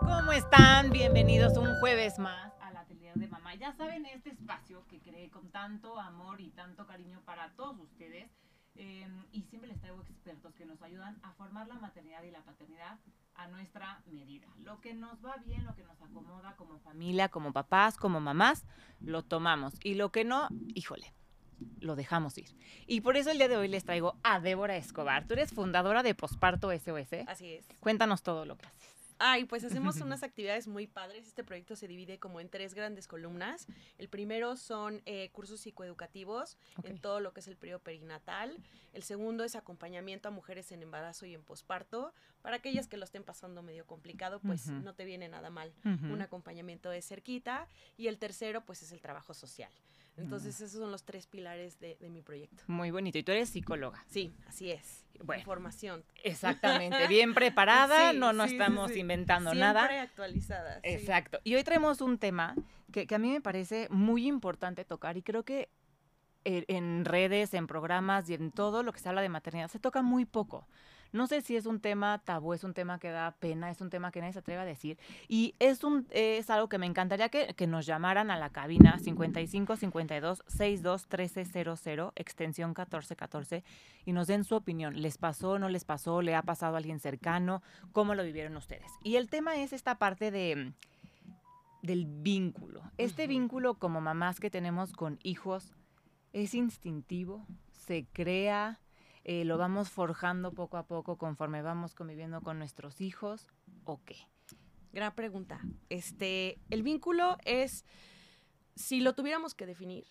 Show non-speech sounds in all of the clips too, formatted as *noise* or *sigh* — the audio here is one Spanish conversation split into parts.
¿Cómo están? Bienvenidos un jueves más al Atelier de Mamá. Ya saben, este espacio que creé con tanto amor y tanto cariño para todos ustedes. eh, y siempre les traigo expertos que nos ayudan a formar la maternidad y la paternidad a nuestra medida. Lo que nos va bien, lo que nos acomoda como familia, como papás, como mamás, lo tomamos. Y lo que no, híjole, lo dejamos ir. Y por eso el día de hoy les traigo a Débora Escobar. Tú eres fundadora de Posparto SOS. Así es. Cuéntanos todo lo que haces. Ay, pues hacemos *laughs* unas actividades muy padres. Este proyecto se divide como en tres grandes columnas. El primero son eh, cursos psicoeducativos en todo lo que es el periodo perinatal. El segundo es acompañamiento a mujeres en embarazo y en posparto. Para aquellas que lo estén pasando medio complicado, pues no te viene nada mal un acompañamiento de cerquita. Y el tercero, pues es el trabajo social. Entonces, esos son los tres pilares de, de mi proyecto. Muy bonito. Y tú eres psicóloga. Sí, así es. Bueno. Información. Exactamente. *laughs* Bien preparada. Sí, no, no sí, estamos sí. inventando Siempre nada. actualizada. sí. Exacto. Y hoy traemos un tema que, que a mí me parece muy importante tocar y creo que en, en redes, en programas y en todo lo que se habla de maternidad se toca muy poco. No sé si es un tema tabú, es un tema que da pena, es un tema que nadie se atreve a decir. Y es, un, es algo que me encantaría que, que nos llamaran a la cabina 55 52 62 1300, extensión 1414, y nos den su opinión. ¿Les pasó, no les pasó? ¿Le ha pasado a alguien cercano? ¿Cómo lo vivieron ustedes? Y el tema es esta parte de del vínculo. Este vínculo como mamás que tenemos con hijos es instintivo, se crea, eh, lo vamos forjando poco a poco conforme vamos conviviendo con nuestros hijos o qué. Gran pregunta. Este, el vínculo es, si lo tuviéramos que definir,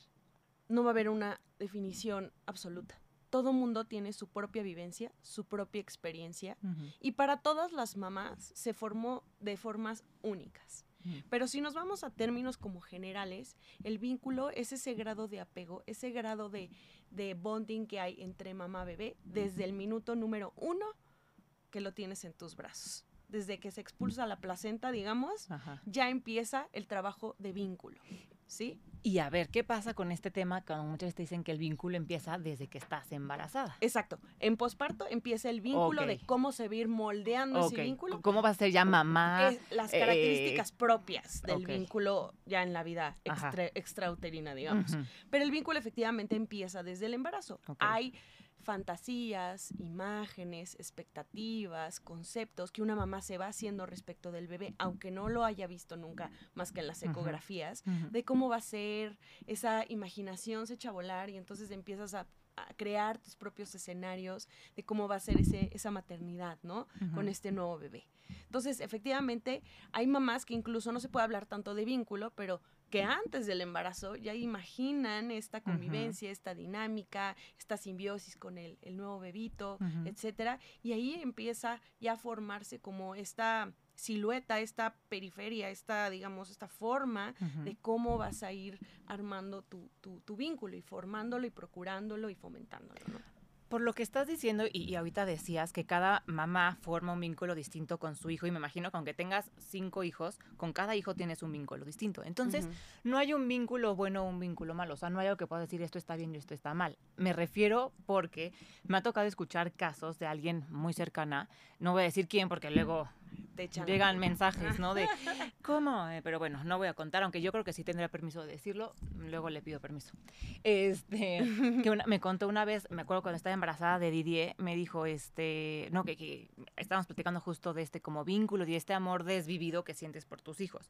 no va a haber una definición absoluta. Todo mundo tiene su propia vivencia, su propia experiencia, y para todas las mamás se formó de formas únicas. Pero si nos vamos a términos como generales, el vínculo es ese grado de apego, ese grado de, de bonding que hay entre mamá-bebé desde el minuto número uno que lo tienes en tus brazos. Desde que se expulsa la placenta, digamos, Ajá. ya empieza el trabajo de vínculo, ¿sí? Y a ver, ¿qué pasa con este tema cuando muchas veces te dicen que el vínculo empieza desde que estás embarazada? Exacto. En posparto empieza el vínculo de cómo se va a ir moldeando ese vínculo. ¿Cómo va a ser ya mamá? es las eh, características propias del vínculo ya en la vida extra- extrauterina, digamos. Pero el vínculo efectivamente empieza desde el embarazo. Hay fantasías, imágenes, expectativas, conceptos que una mamá se va haciendo respecto del bebé, aunque no lo haya visto nunca más que en las ecografías, de cómo va a ser, esa imaginación se echa a volar y entonces empiezas a, a crear tus propios escenarios de cómo va a ser ese, esa maternidad, ¿no? Con este nuevo bebé. Entonces, efectivamente, hay mamás que incluso no se puede hablar tanto de vínculo, pero que antes del embarazo ya imaginan esta convivencia, esta dinámica, esta simbiosis con el, el nuevo bebito, etcétera, y ahí empieza ya a formarse como esta silueta, esta periferia, esta, digamos, esta forma de cómo vas a ir armando tu, tu, tu vínculo y formándolo y procurándolo y fomentándolo, ¿no? Por lo que estás diciendo, y, y ahorita decías que cada mamá forma un vínculo distinto con su hijo, y me imagino que aunque tengas cinco hijos, con cada hijo tienes un vínculo distinto. Entonces, no hay un vínculo bueno o un vínculo malo. O sea, no hay algo que pueda decir esto está bien y esto está mal. Me refiero porque me ha tocado escuchar casos de alguien muy cercana. No voy a decir quién porque luego te echan llegan *laughs* mensajes, ¿no? De, *laughs* ¿cómo? Eh, pero bueno, no voy a contar, aunque yo creo que sí tendría permiso de decirlo. Luego le pido permiso. Este, *laughs* que una- me contó una vez, me acuerdo cuando estaba embarazada de Didier, me dijo, este, no, que, que estábamos platicando justo de este como vínculo y este amor desvivido que sientes por tus hijos.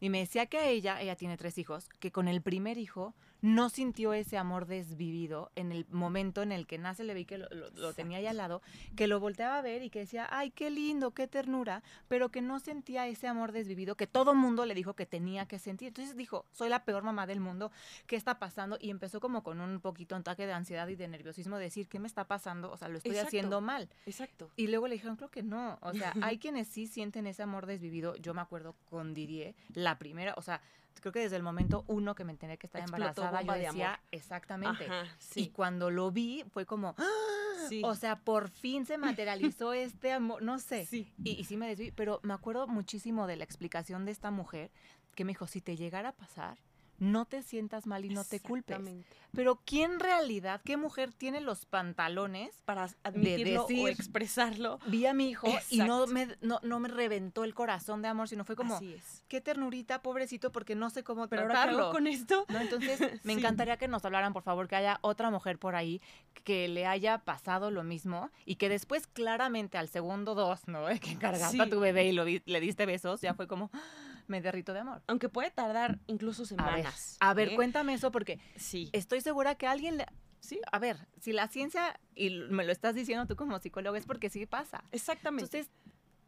Y me decía que a ella, ella tiene tres hijos, que con el primer hijo no sintió ese amor desvivido en el momento en el que nace, le vi que lo, lo- lo tenía ahí al lado, que lo volteaba a ver y que decía, ay, qué lindo, qué ternura, pero que no sentía ese amor desvivido que todo mundo le dijo que tenía que sentir. Entonces dijo, soy la peor mamá del mundo, ¿qué está pasando? Y empezó como con un poquito un ataque de ansiedad y de nerviosismo, de decir, ¿qué me está pasando? O sea, lo estoy Exacto. haciendo mal. Exacto. Y luego le dijeron, creo que no. O sea, *laughs* hay quienes sí sienten ese amor desvivido. Yo me acuerdo con Didier, la primera, o sea, creo que desde el momento uno que me enteré que estaba Explotó embarazada, yo de decía, amor. exactamente. Ajá, Y cuando lo vi, fue como, ¡ah! Sí. o sea, por fin se materializó *laughs* este amor, no sé. Sí. Y, y sí me desví, pero me acuerdo muchísimo de la explicación de esta mujer que me dijo, si te llegara a pasar, no te sientas mal y no te culpes. Pero ¿quién en realidad, qué mujer tiene los pantalones Para admitirlo o decir- expresarlo. vi a mi hijo y no me, no, no me reventó el corazón de amor, sino fue como, Así es. qué ternurita, pobrecito, porque no sé cómo Pero ahora ¿qué hago tratarlo. con esto. ¿no? Entonces, *laughs* me Sí. encantaría que nos hablaran, por favor, que haya otra mujer por ahí que le haya pasado lo mismo y que después claramente al segundo dos, ¿no? *laughs* Que cargaste a Sí. tu bebé y lo le diste besos, ya fue como, "Ah, me derrito de amor. Aunque puede tardar incluso A ver, semanas. a ver, ¿eh? cuéntame eso porque Sí. estoy segura que alguien le... Sí, a ver, si la ciencia, y me lo estás diciendo tú como psicólogo, es porque sí pasa. Exactamente. Entonces,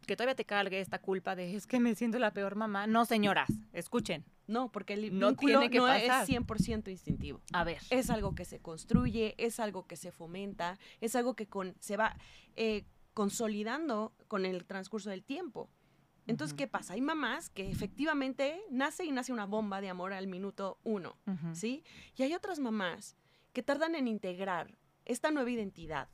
que todavía te cargue esta culpa de es que me siento la peor mamá. No, señoras, escuchen. no, porque el no tiene que no pasar. es 100% instintivo. A ver. Es algo que se construye, es algo que se fomenta, es algo que con, se va eh, consolidando con el transcurso del tiempo. Entonces. ¿qué pasa? Hay mamás que efectivamente nace y nace una bomba de amor al minuto uno, ¿sí? Y hay otras mamás que tardan en integrar esta nueva identidad,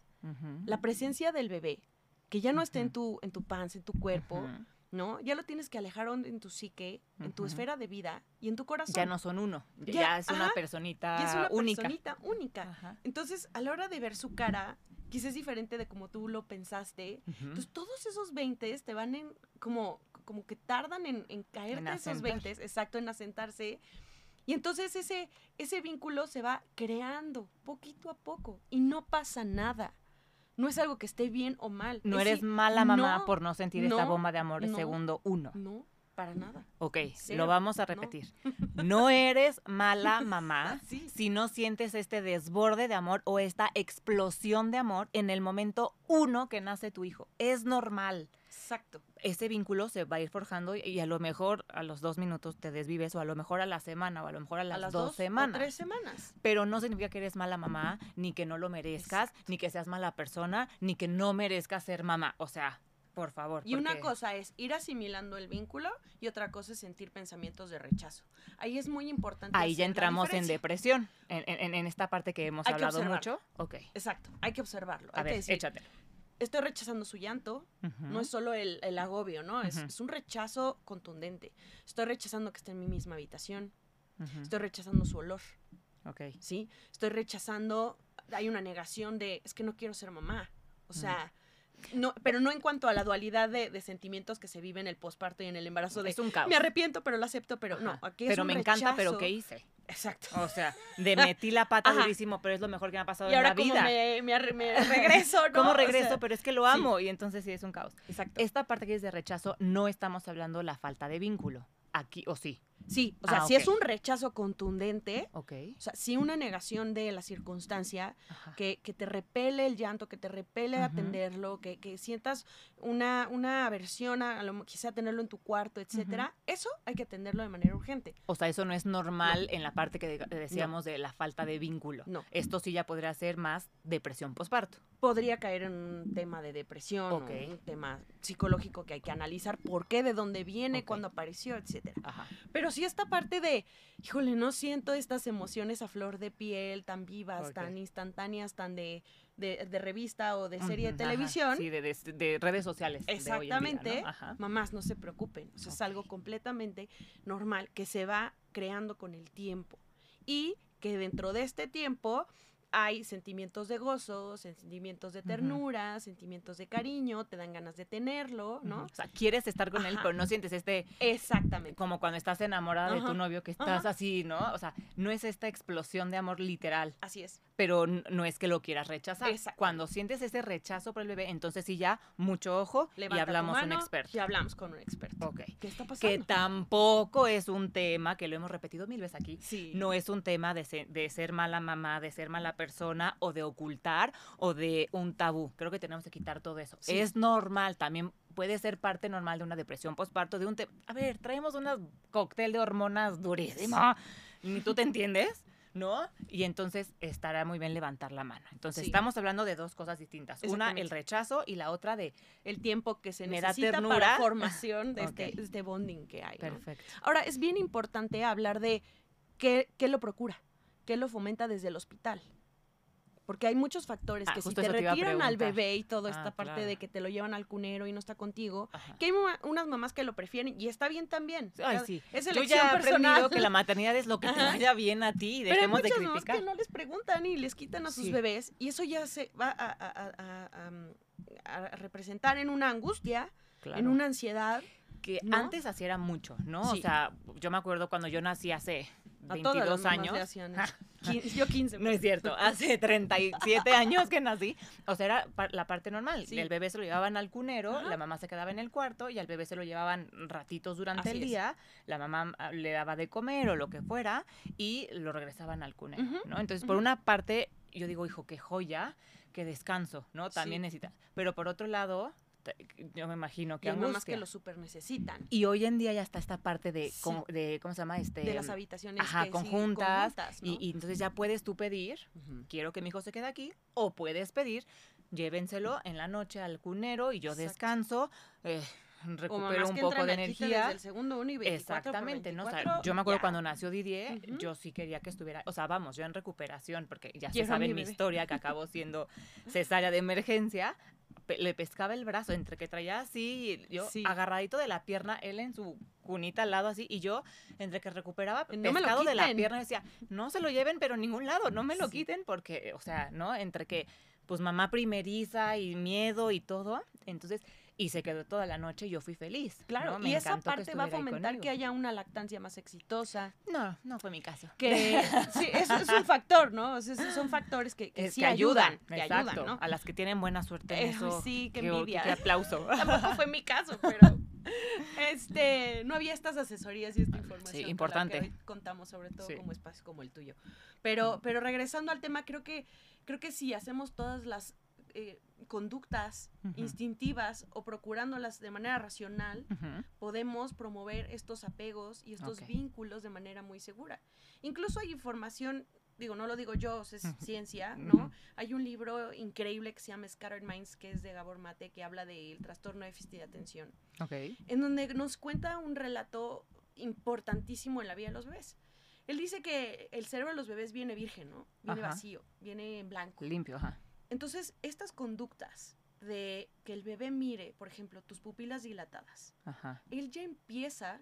la presencia del bebé, que ya no está en tu, en tu panza, en tu cuerpo. ¿no? Ya lo tienes que alejar en tu psique, en tu esfera de vida y en tu corazón. Ya no son uno, ya, Ya, es una ajá, personita Y es una única. personita única. Ajá. Entonces, a la hora de ver su cara, quizás es diferente de como tú lo pensaste. Ujú. Entonces, todos esos 20 te van en, como, como que tardan en, en caerte En esos asentar. 20, exacto, en asentarse. Y entonces ese, ese vínculo se va creando poquito a poco y no pasa nada. No es algo que esté bien o mal. no es eres si- mala mamá no, por no sentir esta no, bomba de amor el no. segundo uno. No, para nada. Ok, Cero, lo vamos a repetir. No eres mala *laughs* mamá Sí, si no sientes este desborde de amor o esta explosión de amor en el momento uno que nace tu hijo. Es normal. Exacto. Ese vínculo se va a ir forjando y- y a lo mejor a los dos minutos te desvives o a lo mejor a la semana o a lo mejor a las, a las dos, dos, semanas. o tres semanas. Pero no significa que eres mala mamá, ni que no lo merezcas, Exacto. ni que seas mala persona, ni que no merezcas ser mamá. O sea, por favor. Y una cosa es ir asimilando el vínculo y otra cosa es sentir pensamientos de rechazo. Ahí es muy importante. Ahí ya entramos en depresión, en, en- en esta parte que hemos Hay que hablado observarlo. mucho. Ok, Exacto, hay que observarlo. a hay que ver, decir, échate. estoy rechazando su llanto, no es solo el, el agobio, ¿no? Es, Ujú. es un rechazo contundente. Estoy rechazando que esté en mi misma habitación, estoy rechazando su olor, Ok. ¿sí? Estoy rechazando, hay una negación de, es que no quiero ser mamá. O sea, no, pero no en cuanto a la dualidad de, de sentimientos que se vive en el posparto y en el embarazo de, Es un caos. me arrepiento, pero lo acepto, pero no, aquí es Pero un me encanta, pero. ¿qué hice? Exacto. O sea, de metí la pata *laughs* Ajá. durísimo, pero es lo mejor que me ha pasado Y en ahora la como vida. me, me *laughs* regreso, ¿no? ¿Cómo O sea, regreso? pero es que lo sí. amo y entonces sí es un caos. exacto. Esta parte que es de rechazo, no estamos hablando la falta de vínculo. Aquí, o sí. Sí, o sea, Ah, si es un rechazo contundente, Ok. o sea, si una negación de la circunstancia, que, que te repele el llanto, que te repele Ujú. atenderlo, que, que sientas una, una aversión a, lo, quizá tenerlo en tu cuarto, etcétera, eso hay que atenderlo de manera urgente. O sea, eso no es normal en la parte que de- decíamos de la falta de vínculo. No. Esto sí ya podría ser más depresión posparto. Podría caer en un tema de depresión, Ok. o un tema psicológico que hay que analizar, por qué, de dónde viene, cuándo apareció, etcétera. Ajá. Pero sí esta parte de, híjole, no siento estas emociones a flor de piel, tan vivas, tan instantáneas, tan de, de, de revista o de serie de ajá. televisión. Sí, de, de- de redes sociales. día. Exactamente. Ajá. Mamás, no se preocupen. O sea, es algo completamente normal que se va creando con el tiempo. Y que dentro de este tiempo hay sentimientos de gozo, sentimientos de ternura, sentimientos de cariño, te dan ganas de tenerlo, ¿no? O sea, quieres estar con él, pero no sientes este Exactamente. como cuando estás enamorada de tu novio que estás así, ¿no? O sea, no es esta explosión de amor literal, Así es. pero no es que lo quieras rechazar. Exactamente. Cuando sientes ese rechazo por el bebé, entonces sí ya mucho ojo Levanta y hablamos un mano experto. Y hablamos con un experto. Ok. ¿Qué está Que pasando? tampoco es un tema que lo hemos repetido mil veces aquí. Sí. No es un tema de ser, de ser mala mamá, de ser mala persona o de ocultar o de un tabú. Creo que tenemos que quitar todo eso. Sí. Es normal, también puede ser parte normal de una depresión postparto, de un... te- A ver, traemos un cóctel de hormonas durísimo. Ni tú te entiendes, ¿no? Y entonces estará muy bien levantar la mano. Entonces Sí. estamos hablando de dos cosas distintas. Una, el rechazo y la otra de... El tiempo que se Me da necesita ternura. para formación de, este, este bonding que hay. ¿no? Perfecto. Ahora, es bien importante hablar de qué, qué lo procura, qué lo fomenta desde el hospital. Porque hay muchos factores Ah, que si te retiran al bebé y toda esta Ah, parte claro. de que te lo llevan al cunero y no está contigo, Ajá. que hay unas mamás que lo prefieren y está bien también. Ay, sí. Es Yo ya he aprendido que la maternidad es lo que te vaya bien a ti y Pero hay dejemos de muchas mamás criticar. que no les preguntan y les quitan a sus Sí. bebés y eso ya se va a, a- a- a- a- a representar en una angustia, en una ansiedad. que ¿no? antes así era mucho, ¿no? O sea, yo me acuerdo cuando yo nací hace 22 mamás años. *laughs* yo 15. No es cierto, hace 37 *laughs* años que nací. O sea, era la parte normal. Sí. El bebé se lo llevaban al cunero, Ajá. la mamá se quedaba en el cuarto y al bebé se lo llevaban ratitos durante Así el es. día. La mamá ah, le daba de comer o lo que fuera y lo regresaban al cunero. Entonces, por una parte, yo digo, hijo, qué joya, qué descanso, ¿no? También Sí. necesita. Pero por otro lado, yo me imagino que mamás angustia. que lo super necesitan. Y hoy en día ya está esta parte de, Sí. cómo, de ¿cómo se llama? Este, De las habitaciones ajá, que conjuntas, conjuntas, y, ¿no? y entonces ya puedes tú pedir, quiero que mi hijo se quede aquí, o puedes pedir, llévenselo en la noche al cunero y yo Exacto. descanso, eh, recupero un poco de energía. Desde el segundo uno y 24 por Exactamente, ¿no? O sea, 24, yo me acuerdo ya. cuando nació Didier, yo sí quería que estuviera, o sea, vamos, yo en recuperación, porque ya Quiero se sabe mi mi historia que acabó siendo *laughs* cesárea de emergencia, le pescaba el brazo, entre que traía así, yo Sí. agarradito de la pierna, él en su cunita al lado así, y yo, entre que recuperaba No pescado de la pierna, decía, no se lo lleven, pero en ningún lado, no me lo Sí. quiten, porque, o sea, ¿no? Entre que, pues mamá primeriza y miedo y todo, entonces, y se quedó toda la noche y yo fui feliz. Claro, ¿no? Y esa parte va a fomentar que haya una lactancia más exitosa, No, no fue mi caso. que *laughs* sí, eso es un factor, ¿no? O sea, son factores que, que Es sí que ayudan, ayudan, que exacto. ayudan, ¿no? A las que tienen buena suerte en Eh, eso. sí, qué envidia. qué aplauso. *laughs* Tampoco fue mi caso, pero este no había estas asesorías y esta información. con la que importante. hoy contamos, sobre todo Sí. como espacio como el tuyo. Pero, pero regresando al tema, creo que, creo que si hacemos todas las eh, conductas instintivas o procurándolas de manera racional, podemos promover estos apegos y estos vínculos de manera muy segura. Incluso hay información, digo, no lo digo yo, es ciencia. ¿no? Hay un libro increíble que se llama Scattered Minds, que es de Gabor Mate, que habla del trastorno de déficit de atención, Ok. en donde nos cuenta un relato importantísimo en la vida de los bebés. Él dice que el cerebro de los bebés viene virgen, ¿no? Viene Ajá. vacío, viene en blanco. Limpio, ajá. Entonces, estas conductas de que el bebé mire, por ejemplo, tus pupilas dilatadas, Ajá. él ya empieza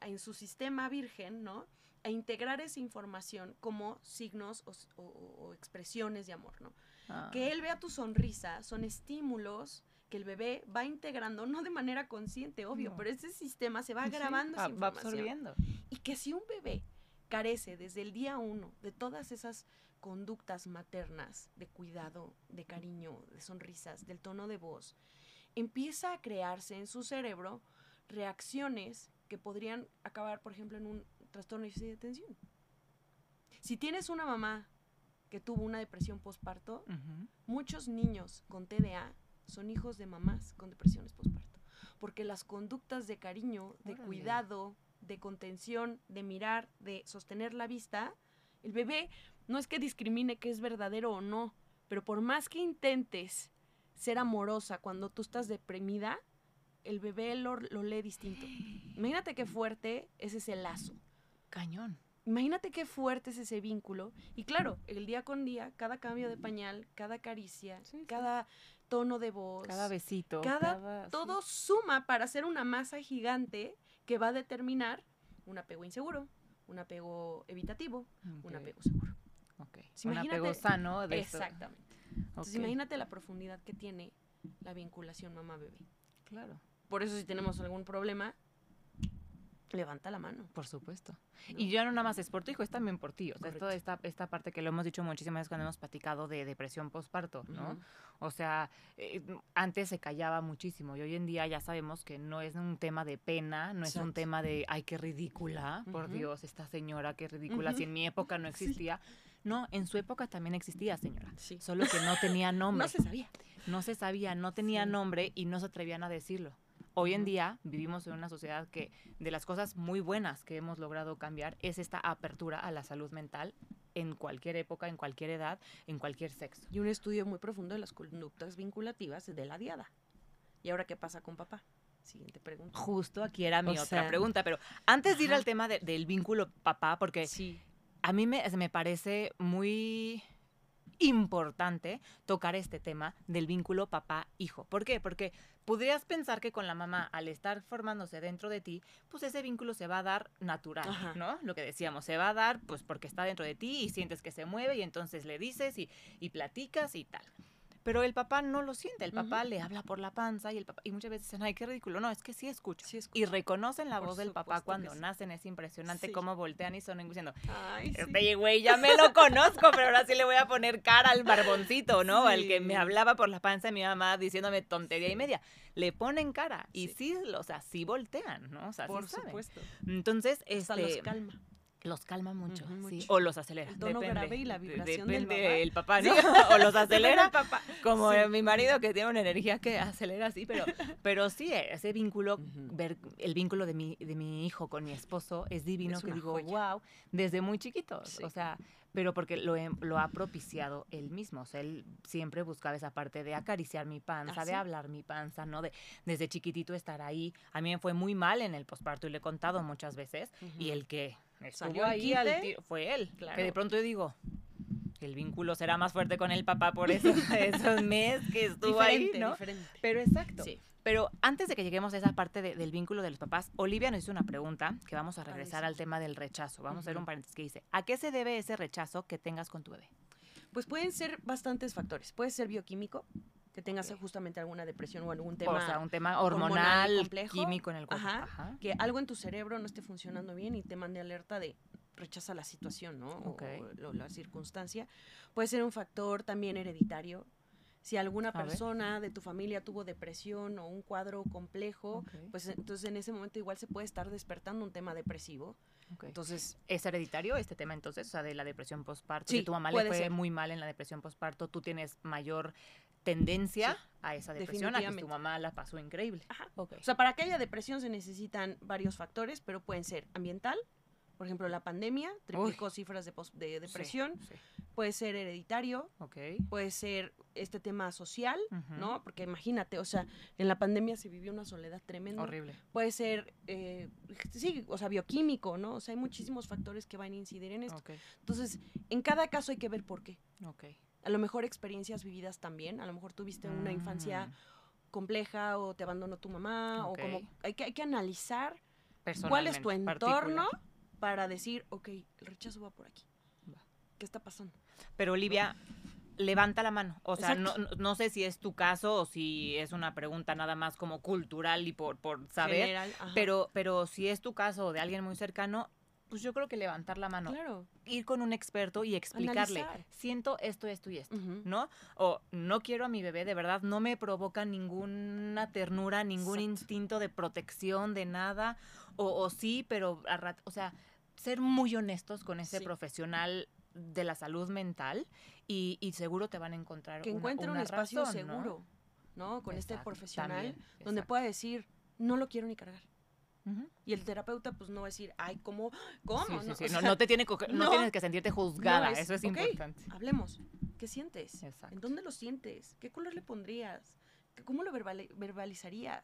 a- en su sistema virgen, ¿no? A integrar esa información como signos o, s- o- o expresiones de amor, ¿no? Ah. Que él vea tu sonrisa son estímulos que el bebé va integrando, no de manera consciente, obvio, No. pero ese sistema se va Sí, grabando va, esa va información. absorbiendo. Y que si un bebé carece desde el día uno de todas esas conductas maternas, de cuidado, de cariño, de sonrisas, del tono de voz, empieza a crearse en su cerebro reacciones que podrían acabar, por ejemplo, en un trastorno de atención. Si tienes una mamá que tuvo una depresión postparto, muchos niños con TDA son hijos de mamás con depresiones postparto. Porque las conductas de cariño, de Órale. cuidado, de contención, de mirar, de sostener la vista, el bebé no es que discrimine que es verdadero o no, pero por más que intentes ser amorosa cuando tú estás deprimida, el bebé lo, lo lee distinto. Imagínate qué fuerte es ese lazo. Cañón. Imagínate qué fuerte es ese vínculo. Y claro, el día con día, cada cambio de pañal, cada caricia, Sí, sí. cada tono de voz, Cada besito. cada- todo suma para hacer una masa gigante que va a determinar un apego inseguro, un apego evitativo, un apego seguro. Ok. Un apego sano de esto. Exactamente. Entonces Ok, imagínate la profundidad que tiene la vinculación mamá-bebé. Claro, Por eso si tenemos algún problema, levanta la mano. por supuesto. ¿no? Y ya no nada más es por tu hijo, es también por ti. O sea, esta, esta parte que lo hemos dicho muchísimas veces cuando hemos platicado de depresión postparto, ¿no? Ujú. O sea, eh, antes se callaba muchísimo y hoy en día ya sabemos que no es un tema de pena, no es un Exacto. tema de, ay, qué ridícula, por Ujú. Dios, esta señora, qué ridícula, Ujú. si en mi época no *laughs* Sí. No, en su época también existía, señora. Sí. Solo que no tenía *laughs* nombre. No se sabía. No se sabía, no tenía Sí. nombre y no se atrevían a decirlo. Hoy en día vivimos en una sociedad que de las cosas muy buenas que hemos logrado cambiar es esta apertura a la salud mental en cualquier época, en cualquier edad, en cualquier sexo. Y un estudio muy profundo de las conductas vinculativas de la diada. ¿Y ahora qué pasa con papá? Siguiente pregunta. Justo aquí era mi O otra sea, pregunta, pero antes de ir ajá. al tema de- del vínculo papá, porque Sí. A mí me, me parece muy importante tocar este tema del vínculo papá-hijo. ¿Por qué? Porque podrías pensar que con la mamá, al estar formándose dentro de ti, pues ese vínculo se va a dar natural, Ajá. ¿no? Lo que decíamos, se va a dar pues porque está dentro de ti y sientes que se mueve y entonces le dices y, y platicas y tal. Pero el papá no lo siente, el papá le habla por la panza y el papá, y muchas veces dicen, ay, qué ridículo. No, es que sí escucha. Sí escucha. Y reconocen la Por voz del papá cuando sí. nacen, es impresionante Sí. cómo voltean y son diciendo, Ay, este güey ya me lo conozco, pero ahora sí le voy a poner cara al barboncito, ¿no? Al que me hablaba por la panza de mi mamá diciéndome tontería y media. Le ponen cara y sí, o sea, sí voltean, ¿no? O sea, sí Por saben. supuesto. Entonces, este, los calma. Los calma mucho, Ujú, sí, mucho. o los acelera. El tono depende, grave y la vibración del papá. el papá, Sí. ¿no? *laughs* *laughs* o los acelera, papá. como Sí. mi marido que tiene una energía que acelera así, pero, pero sí, ese vínculo, ver el vínculo de mi, de mi hijo con mi esposo es divino, Es que digo, joya. wow, desde muy chiquitos, o sea, pero porque lo, lo ha propiciado él mismo, o sea, él siempre buscaba esa parte de acariciar mi panza, ¿Ah, de hablar mi panza, ¿no? De desde chiquitito estar ahí. A mí me fue muy mal en el posparto y le he contado muchas veces, y el que estuvo Salió al ahí al tiro fue él, que de Claro. pronto yo digo, el vínculo será más fuerte con el papá por esos, *laughs* *laughs* esos meses que estuvo ahí, Diferente, ¿no? diferente. Pero exacto. Sí. Pero antes de que lleguemos a esa parte de- del vínculo de los papás, Olivia nos hizo una pregunta que vamos a regresar al tema del rechazo. Vamos a hacer un paréntesis que dice, ¿a qué se debe ese rechazo que tengas con tu bebé? Pues pueden ser bastantes factores. Puede ser bioquímico, que tengas Ok. justamente alguna depresión o algún tema. o sea, un tema hormonal hormonal, complejo. químico en el cuerpo. Ajá. Ajá. que algo en tu cerebro no esté funcionando bien y te mande alerta de rechaza la situación, ¿no? O- Ok. O, la circunstancia. Puede ser un factor también hereditario. Si alguna persona de tu familia tuvo depresión o un cuadro complejo, Ok, pues entonces en ese momento igual se puede estar despertando un tema depresivo. ok. Entonces, ¿Es hereditario este tema entonces? O sea, de la depresión postparto. Sí, si tu mamá le fue ser. muy mal en la depresión postparto, tú tienes mayor tendencia Sí, a esa depresión, a que tu mamá la pasó increíble. Ajá. O sea, para que haya depresión se necesitan varios factores, pero pueden ser ambiental, por ejemplo, la pandemia triplicó cifras de, pos- de depresión, Sí, sí. puede ser hereditario, puede ser este tema social. ¿no? Porque imagínate, o sea, en la pandemia se vivió una soledad tremenda. Horrible. Puede ser, eh, sí, o sea, bioquímico, ¿no? O sea, hay muchísimos factores que van a incidir en esto. Entonces, en cada caso hay que ver por qué. A lo mejor experiencias vividas también, a lo mejor tuviste una infancia Mm, compleja o te abandonó tu mamá o como hay que, hay que analizar cuál es tu entorno particular. para decir, ok, el rechazo va por aquí. Va. ¿Qué está pasando? Pero Olivia, levanta la mano. O sea, no, no- sé si es tu caso o si es una pregunta nada más como cultural y por, por saber. General. Pero, pero si es tu caso o de alguien muy cercano, pues yo creo que levantar la mano, claro. ir con un experto y explicarle, Analizar. siento esto, esto y esto. ¿no? O no quiero a mi bebé, de verdad, no me provoca ninguna ternura, ningún Exacto. instinto de protección, de nada. O, o sí, pero a rat- o sea, ser muy honestos con ese Sí. profesional de la salud mental y, y seguro te van a encontrar que una- encuentre un una espacio seguro, ¿no? Con este profesional también, donde exacto. pueda decir, no lo quiero ni cargar. Y el terapeuta pues no va a decir, ay, ¿cómo? ¿Cómo? Sí, sí, no, O No, sea, no te tiene, no no, tienes que sentirte juzgada, es, eso es "Ok, importante. hablemos. ¿Qué sientes? Exacto. ¿En dónde lo sientes? ¿Qué color le pondrías? ¿Qué- ¿Cómo lo verbali- verbalizarías?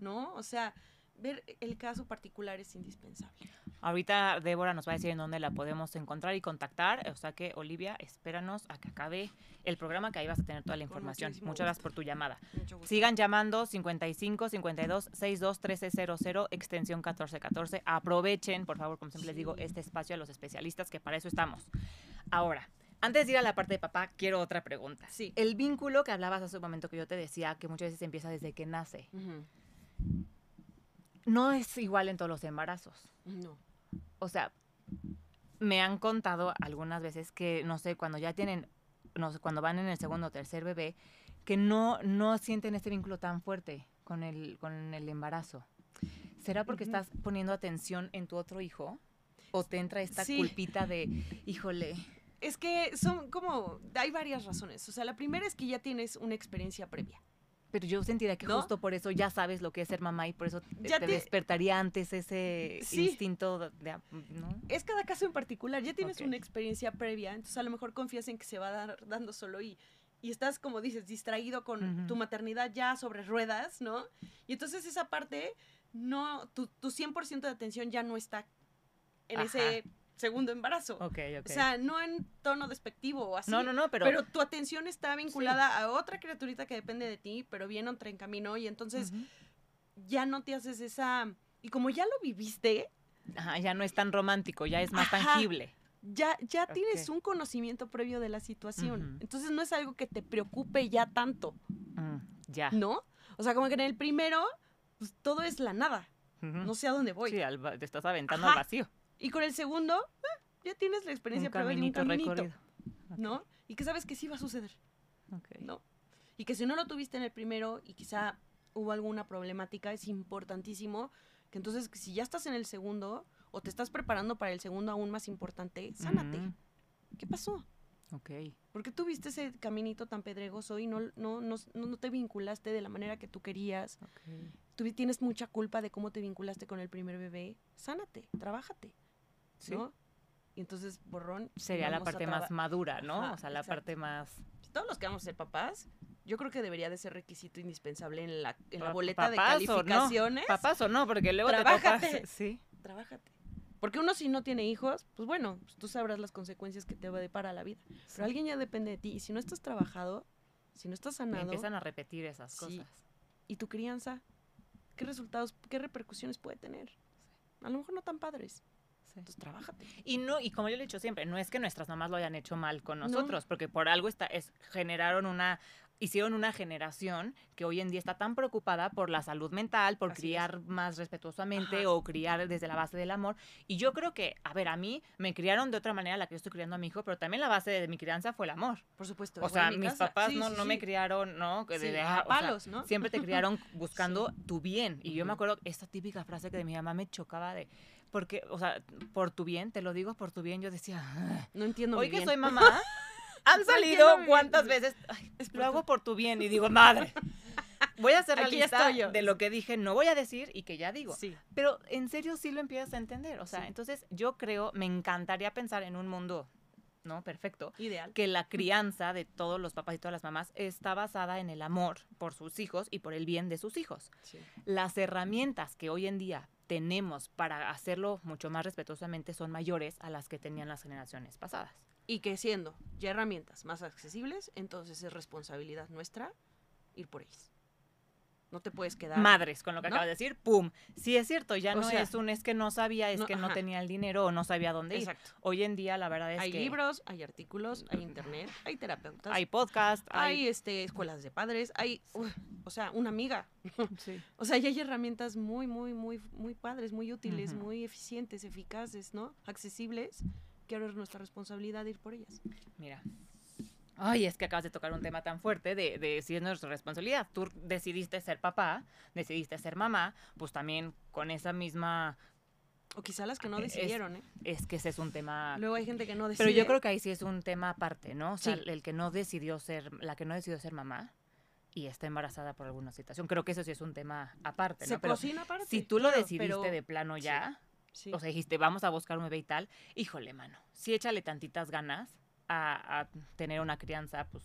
¿No? O sea, ver el caso particular es indispensable. Ahorita Débora nos va a decir en dónde la podemos encontrar y contactar. O sea que, Olivia, espéranos a que acabe el programa, que ahí vas a tener toda la información. Muchas gusto. gracias por tu llamada. Sigan llamando 55 52 62 1300, extensión 1414. Aprovechen, por favor, como siempre les digo, este espacio a los especialistas, que para eso estamos. Ahora, antes de ir a la parte de papá, quiero otra pregunta. Sí. El vínculo que hablabas hace un momento que yo te decía, que muchas veces empieza desde que nace, Ujú. No es igual en todos los embarazos. No. o sea, me han contado algunas veces que, no sé, cuando ya tienen, no sé, cuando van en el segundo o tercer bebé, que no, no sienten este vínculo tan fuerte con el, con el embarazo. ¿Será porque estás poniendo atención en tu otro hijo? ¿O te entra esta Sí. culpita de, híjole, Es que son como, hay varias razones. O sea, la primera es que ya tienes una experiencia previa. Pero yo sentiría que ¿No? justo por eso ya sabes lo que es ser mamá y por eso te, Ya te te- despertaría antes ese Sí. instinto de. Es cada caso en particular. Ya tienes una experiencia previa, entonces a lo mejor confías en que se va a dar dando solo y, y estás, como dices, distraído con tu maternidad ya sobre ruedas, ¿no? Y entonces esa parte, no, tu, tu 100% de atención ya no está en Ajá. ese segundo embarazo. Ok, ok. O sea, no en tono despectivo o así. no, no, no, pero... Pero, tu atención está vinculada a otra criaturita que depende de ti, pero viene otra en camino y entonces ya no te haces esa... Y como ya lo viviste, Ajá, ya no es tan romántico, ya es más Ajá. tangible. ya, ya tienes un conocimiento previo de la situación. Entonces no es algo que te preocupe ya tanto, Mm, ya. ¿no? O sea, como que en el primero, pues todo es la nada. No sé a dónde voy. Sí, al te estás aventando Ajá. al vacío. Y con el segundo, eh, ya tienes la experiencia Un previa de un caminito caminito, recorrido. ¿no? Y que sabes que sí va a suceder. ¿no? Y que si no lo tuviste en el primero y quizá hubo alguna problemática, es importantísimo que entonces si ya estás en el segundo o te estás preparando para el segundo aún más importante, sánate. Ujú. ¿Qué pasó? Ok. ¿Por qué tuviste ese caminito tan pedregoso y no, no, no, no- te vinculaste de la manera que tú querías? ok. Tú tienes mucha culpa de cómo te vinculaste con el primer bebé. Sánate, trabájate, Sí. ¿no? Y entonces, borrón. Sería la parte más madura, ¿no? Ajá, o sea, la exacto. parte más... Todos los que vamos a ser papás, yo creo que debería de ser requisito indispensable en la, en la boleta de papás o no, calificaciones. Papás o no, porque luego Trabájate. te. Sí. Trabájate. Porque uno si no tiene hijos, pues bueno, pues tú sabrás las consecuencias que te va a depara la vida. Pero alguien ya depende de ti. Y si no estás trabajado, si no estás sanado, empiezan a repetir esas Sí. cosas. ¿y tu crianza? ¿Qué resultados, qué repercusiones puede tener? A lo mejor no tan padres. Sí. Entonces, trabájate. Y no, y como yo le he dicho siempre, no es que nuestras mamás lo hayan hecho mal con No. nosotros, porque por algo está, es, generaron una, hicieron una generación que hoy en día está tan preocupada por la salud mental, por Así es. criar más respetuosamente Ajá. o criar desde la base del amor. Y yo creo que, a ver, a mí me criaron de otra manera la que yo estoy criando a mi hijo, pero también la base de mi crianza fue el amor. Por supuesto. O sea, mi mis casa. papás Sí, no, sí, no me criaron, ¿no? Que de- a ah, o sea, palos, ¿no? Siempre te criaron *laughs* buscando tu bien. Y yo me acuerdo esta típica frase que de mi mamá me chocaba de, porque, o sea, por tu bien, te lo digo por tu bien, yo decía, "Ah, No entiendo hoy que bien. soy mamá, *laughs* han salido cuántas bien. veces, "Ay, Es por lo hago por tu bien. Y digo, madre, voy a hacer la Aquí lista estoy yo. de lo que dije, no voy a decir y que ya digo. Sí. Pero en serio sí lo empiezas a entender. O sea, Sí. entonces yo creo, me encantaría pensar en un mundo, ¿no? Perfecto Ideal. que la crianza de todos los papás y todas las mamás está basada en el amor por sus hijos y por el bien de sus hijos. Sí. Las herramientas que hoy en día tenemos para hacerlo mucho más respetuosamente son mayores a las que tenían las generaciones pasadas. Y que siendo ya herramientas más accesibles, entonces es responsabilidad nuestra ir por ellas. No te puedes quedar. Madres, con lo que ¿No? acabas de decir, ¡pum! Sí es cierto, ya O no sea, es un es que no sabía, es no, que no tenía el dinero o no sabía dónde ir. Exacto. Hoy en día la verdad es hay que libros, hay artículos, hay internet, hay terapeutas, hay podcast, hay, hay... este, escuelas de padres, hay, o sea, una amiga. *laughs* Sí. O sea, ya hay herramientas muy, muy, muy, muy padres, muy útiles, muy eficientes, eficaces, ¿no? Accesibles, que ahora es nuestra responsabilidad ir por ellas. Mira. Ay, es que acabas de tocar un tema tan fuerte de, de si es nuestra responsabilidad. Tú decidiste ser papá, decidiste ser mamá, pues también con esa misma... O quizá las que no Es- decidieron, ¿eh? Es que ese es un tema... Luego hay gente que no decide. Pero yo creo que ahí sí es un tema aparte, ¿no? O sea, Sí. el que no decidió ser, la que no decidió ser mamá y está embarazada por alguna situación. Creo que eso sí es un tema aparte, se ¿no? Pero cocina aparte. si tú lo claro, decidiste pero- de plano ya, sí. o sea, dijiste, vamos a buscar un bebé y tal, híjole, mano, sí échale tantitas ganas a, a tener una crianza, pues,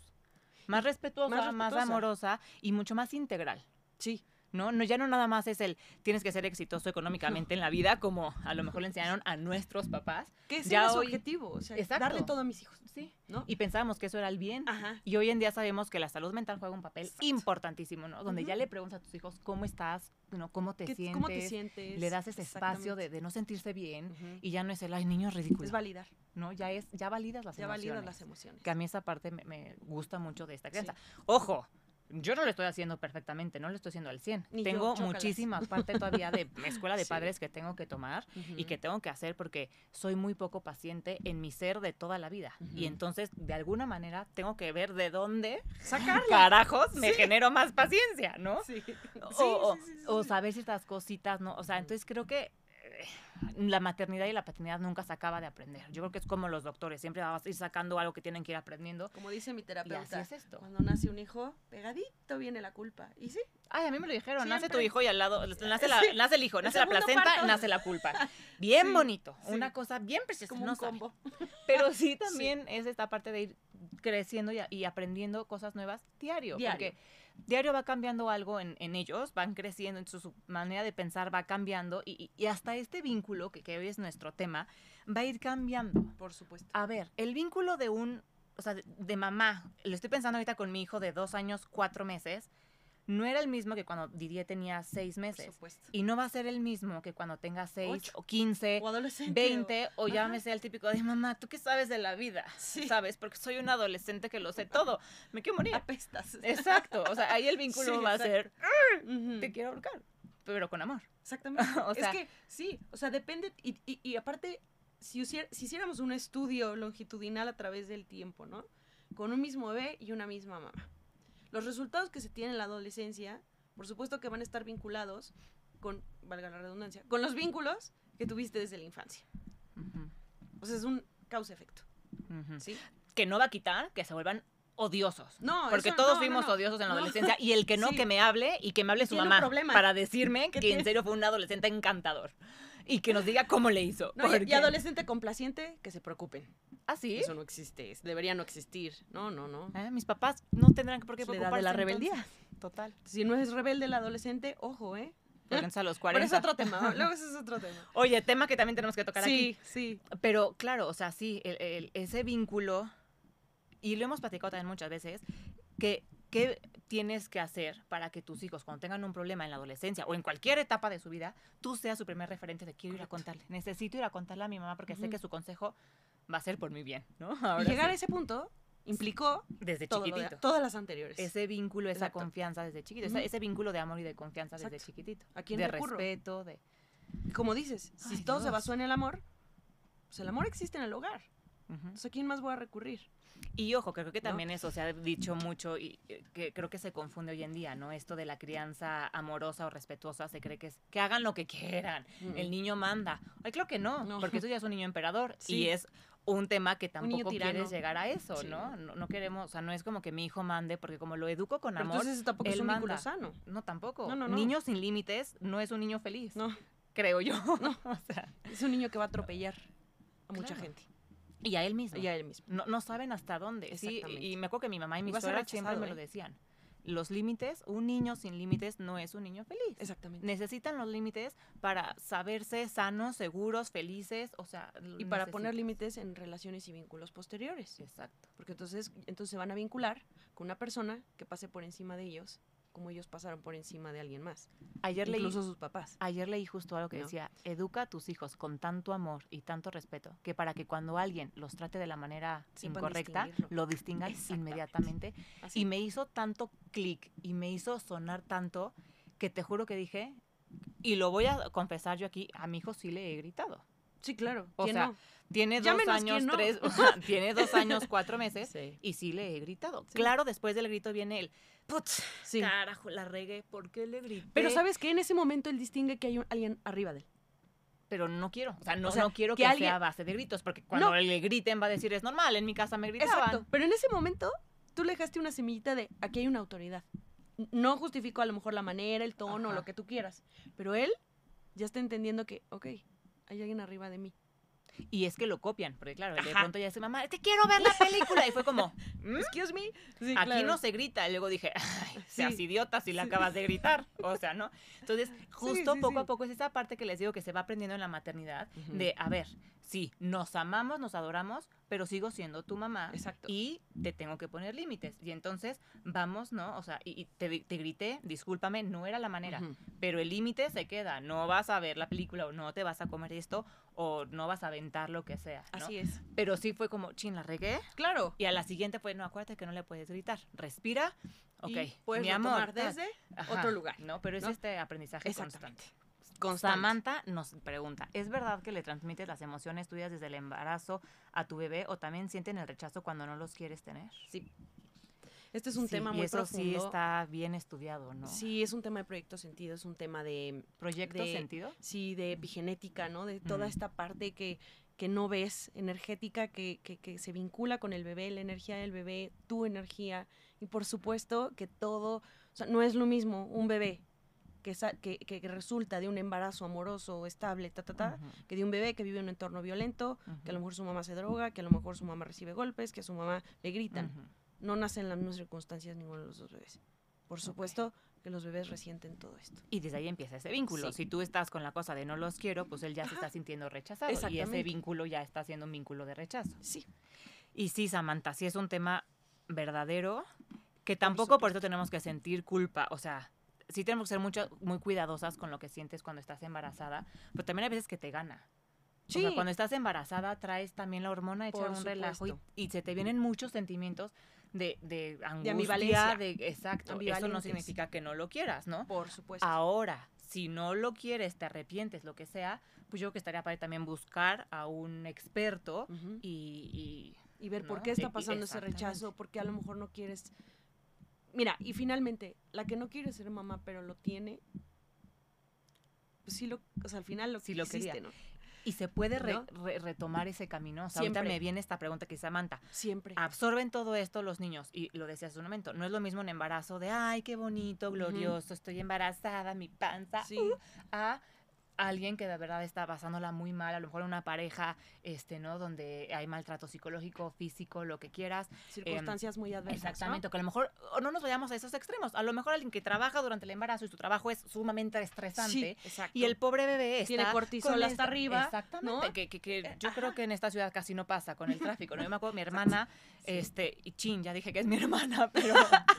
más respetuosa, más, respetuosa. amorosa y mucho más integral. sí. ¿No? no, ya no nada más es el tienes que ser exitoso económicamente en la vida, como a lo mejor le enseñaron a nuestros papás. Que ese Ya era su hoy- objetivo, o sea, Exacto. darle todo a mis hijos, Sí. ¿no? Y pensábamos que eso era el bien. Ajá. Y hoy en día sabemos que la salud mental juega un papel Exacto. importantísimo, ¿no? Donde ya le preguntas a tus hijos cómo estás, ¿no? cómo te ¿Qué- sientes. ¿Cómo te sientes? Le das ese espacio de, no sentirse bien. Y ya no es el, ay, niño ridículo. Es validar, ¿no? Ya es, ya validas las ya emociones. validas las emociones. Que a mí esa parte me, me gusta mucho de esta Sí. crianza. Ojo, yo no lo estoy haciendo perfectamente, no lo estoy haciendo al 100. Ni yo, tengo muchísima *laughs* parte todavía de escuela de Sí. padres que tengo que tomar y que tengo que hacer porque soy muy poco paciente en mi ser de toda la vida. Y entonces, de alguna manera, tengo que ver de dónde Sacarla. carajos me genero más paciencia, ¿no? Sí. O, o- saber ciertas cositas, ¿no? O sea, entonces creo que eh, la maternidad y la paternidad nunca se acaba de aprender. Yo creo que es como los doctores, siempre vas a ir sacando algo que tienen que ir aprendiendo. Como dice mi Y así terapeuta, es esto. cuando nace un hijo, pegadito viene la culpa. Y sí, Ay, a mí me lo dijeron, nace tu hijo y al lado, nace, la- Sí. nace el hijo, El nace la placenta, parto. nace la culpa. *laughs* Bien Sí, bonito, sí. una cosa bien preciosa. como no un sabe. combo. *laughs* Pero sí también es esta parte de ir creciendo y, y aprendiendo cosas nuevas diario, Diario. porque diario va cambiando algo en, en ellos, van creciendo, entonces su manera de pensar va cambiando y, y- y hasta este vínculo, que, que hoy es nuestro tema, va a ir cambiando. Por supuesto. A ver, el vínculo de un, o sea, de, de mamá, lo estoy pensando ahorita con mi hijo de dos años, cuatro meses, no era el mismo que cuando Didier tenía seis Por meses. supuesto. Y no va a ser el mismo que cuando tenga seis Ocho. o quince O. 20 o me sea el típico de mamá, ¿tú qué sabes de la vida? Sí. ¿Sabes? Porque soy un adolescente que lo sé todo. Me quiero morir. Apestas. Exacto. O sea, ahí el vínculo *laughs* Sí, va a ser, te quiero ahorcar, pero con amor. Exactamente. *laughs* O sea- es que sí, o sea, depende. Y, y- y aparte, si, si hiciéramos un estudio longitudinal a través del tiempo, ¿no? Con un mismo bebé y una misma mamá. Los resultados que se tienen en la adolescencia, por supuesto que van a estar vinculados con, valga la redundancia, con los vínculos que tuviste desde la infancia. Ujú, O sea, es un causa-efecto. ¿Sí? Que no va a quitar que se vuelvan odiosos. No, Porque eso- todos no, fuimos no. odiosos en la adolescencia. Y el que no, *laughs* Sí. que me hable y que me hable su Tiene mamá problema. para decirme ¿Qué que en serio fue un adolescente encantador. Y que nos diga cómo le hizo. No, y- porque- adolescente complaciente, que se preocupen. ¿Ah, sí? Eso no existe, debería no existir. No, no, no. Eh, Mis papás no tendrán por qué preocuparse. de la rebeldía. entonces. Total. Si no es rebelde el adolescente, ojo, ¿eh? A los Pero 40. es otro tema. Luego ese es otro tema. Oye, tema que también tenemos que tocar aquí. Sí, sí. Pero claro, o sea, sí, el- el- ese vínculo, y lo hemos platicado también muchas veces, que ¿qué tienes que hacer para que tus hijos, cuando tengan un problema en la adolescencia o en cualquier etapa de su vida, tú seas su primer referente de quiero ir a Correcto. contarle, necesito ir a contarle a mi mamá porque sé Ujú. que su consejo va a ser por mi bien, ¿no? *laughs* Y Ahora llegar sí, a ese punto implicó desde todo lo de- chiquitito. todas las anteriores. Ese vínculo, esa Exacto. confianza desde chiquito, ese, ese vínculo de amor y de confianza desde Exacto. chiquitito. ¿A quién de recurro? respeto, de... Como dices, si Ay, todo se Dios. basó en el amor, pues el amor existe en el hogar. Ujú. Entonces, ¿a quién más voy a recurrir? Y ojo, creo que ¿No? también eso se ha dicho mucho y eh, que creo que se confunde hoy en día, ¿no? Esto de la crianza amorosa o respetuosa se cree que es que hagan lo que quieran, el niño manda. Ay, creo que no, No. porque eso ya es un niño emperador Sí. y es un tema que tampoco quieres llegar a eso, Sí. ¿no? ¿no? No queremos, o sea, no es como que mi hijo mande, porque como lo educo con Pero amor, entonces eso tampoco es un vínculo manda. sano. no tampoco. No, no, no. Niño sin límites no es un niño feliz, No, creo yo. *laughs* o sea, es un niño que va a atropellar a mucha Claro. gente. y a él mismo. Y a él mismo. No, no saben hasta dónde. Sí, y me acuerdo que mi mamá y mi suegra siempre me ¿eh? lo decían. Los límites, un niño sin límites no es un niño feliz. Exactamente. Necesitan los límites para saberse sanos, seguros, felices, o sea, Y para poner límites en relaciones y vínculos posteriores. Exacto. Porque entonces, entonces se van a vincular con una persona que pase por encima de ellos, como ellos pasaron por encima de alguien más. Ayer leí, Incluso sus papás. ayer leí justo algo que No. decía, educa a tus hijos con tanto amor y tanto respeto que para que cuando alguien los trate de la manera Sepan incorrecta, lo distingan inmediatamente Así. Y me hizo tanto clic y me hizo sonar tanto que te juro que dije, y lo voy a confesar yo aquí, a mi hijo sí le he gritado. Sí, claro. O ¿Quién sea, no? Tiene dos años, no. tres, o sea, tiene dos años, *laughs* cuatro meses, Sí. y sí le he gritado. Sí. Claro, después del grito viene el, putz, Sí. carajo, la regué, ¿por qué le grité? Pero sabes que en ese momento él distingue que hay un- alguien arriba de él. Pero no quiero, o sea, no, O sea, no quiero que que, alguien- sea a base de gritos, porque cuando No. le griten va a decir, es normal, en mi casa me gritaban. Exacto. Pero en ese momento tú le dejaste una semillita de aquí hay una autoridad. No justifico a lo mejor la manera, el tono, Ajá. lo que tú quieras. Pero él ya está entendiendo que, ok, hay alguien arriba de mí. Y es que lo copian, porque claro, de pronto ya dice, mamá, te quiero ver la película. Y fue como, "¿Mm? Excuse me. Sí, Aquí claro. no se grita. Y luego dije, ay, seas Sí. idiota si le acabas de gritar. O sea, ¿no? Entonces, justo poco a poco es esa parte que les digo que se va aprendiendo en la maternidad de, a ver, sí, nos amamos, nos adoramos, pero sigo siendo tu mamá. Exacto. Y te tengo que poner límites. Y entonces, vamos, ¿no? O sea, y, y te, te grité, discúlpame, no era la manera. Ujú. Pero el límite se queda. No vas a ver la película o no te vas a comer esto o no vas a aventar lo que sea. ¿no? Así es. Pero sí fue como, chin, la regué. Claro. Y a la siguiente fue, no, acuérdate que no le puedes gritar. Respira. Ok, Y puedes mi amor. desde Ajá, otro lugar. No, pero es ¿no? este aprendizaje Exactamente. constante. Constante. Samantha nos pregunta, ¿es verdad que le transmites las emociones tuyas desde el embarazo a tu bebé o también sienten el rechazo cuando no los quieres tener? Sí. Este es un Sí, tema y muy eso profundo. sí está bien estudiado, ¿no? Sí, es un tema de proyecto sentido, es un tema de ¿Proyecto de- sentido? sí, de epigenética, ¿no? De toda Mm. esta parte que, que no ves, energética, que, que, que se vincula con el bebé, la energía del bebé, tu energía. Y por supuesto que todo, o sea, no es lo mismo un bebé que, que, resulta de un embarazo amoroso, estable, ta, ta, ta, que de un bebé que vive en un entorno violento, que a lo mejor su mamá se droga, que a lo mejor su mamá recibe golpes, que a su mamá le gritan. No nacen en las mismas circunstancias ninguno de los dos bebés. Por supuesto que los bebés resienten todo esto. Y desde ahí empieza ese vínculo. Sí. Si tú estás con la cosa de no los quiero, pues él ya se está sintiendo rechazado. Y ese vínculo ya está siendo un vínculo de rechazo. Sí. Y sí, Samantha, sí es un tema verdadero que tampoco por eso tenemos que sentir culpa. O sea, sí tenemos que ser mucho, muy cuidadosas con lo que sientes cuando estás embarazada, pero también hay veces que te gana. O sea, Sí. cuando estás embarazada traes también la hormona hecha Por un relajo y, y se te vienen muchos sentimientos de, de angustia, ambivalencia. de, exacto. Eso no significa que no lo quieras, ¿no? Por supuesto. Ahora, si no lo quieres, te arrepientes, lo que sea, pues yo creo que estaría para también buscar a un experto y, y ver por qué está pasando ese rechazo, porque a lo mejor no quieres... Mira, y finalmente, la que no quiere ser mamá, pero lo tiene, pues sí lo, o sea, al final lo Sí lo quisiste, quería. ¿no? Y se puede re- ¿No? re- retomar ese camino. O sea, ahorita me viene esta pregunta que dice Samantha. Siempre. Absorben todo esto los niños, y lo decías hace un momento, no es lo mismo un embarazo de, ay, qué bonito, glorioso, estoy embarazada, mi panza, Sí. uh", a alguien que de verdad está pasándola muy mal, a lo mejor una pareja, este, ¿no? Donde hay maltrato psicológico, físico, lo que quieras, Circunstancias muy adversas. ¿no? em, Exactamente, que a lo mejor o no nos vayamos a esos extremos. A lo mejor alguien que trabaja durante el embarazo y su trabajo es sumamente estresante. Sí, exacto. Y el pobre bebé está Tiene cortisol hasta arriba, Exactamente. ¿no? Que, que- que yo creo que en esta ciudad casi no pasa con el tráfico. ¿no? Yo me acuerdo, mi *laughs* hermana, Sí. este, y chin, ya dije que es mi hermana, *laughs* pero. *laughs*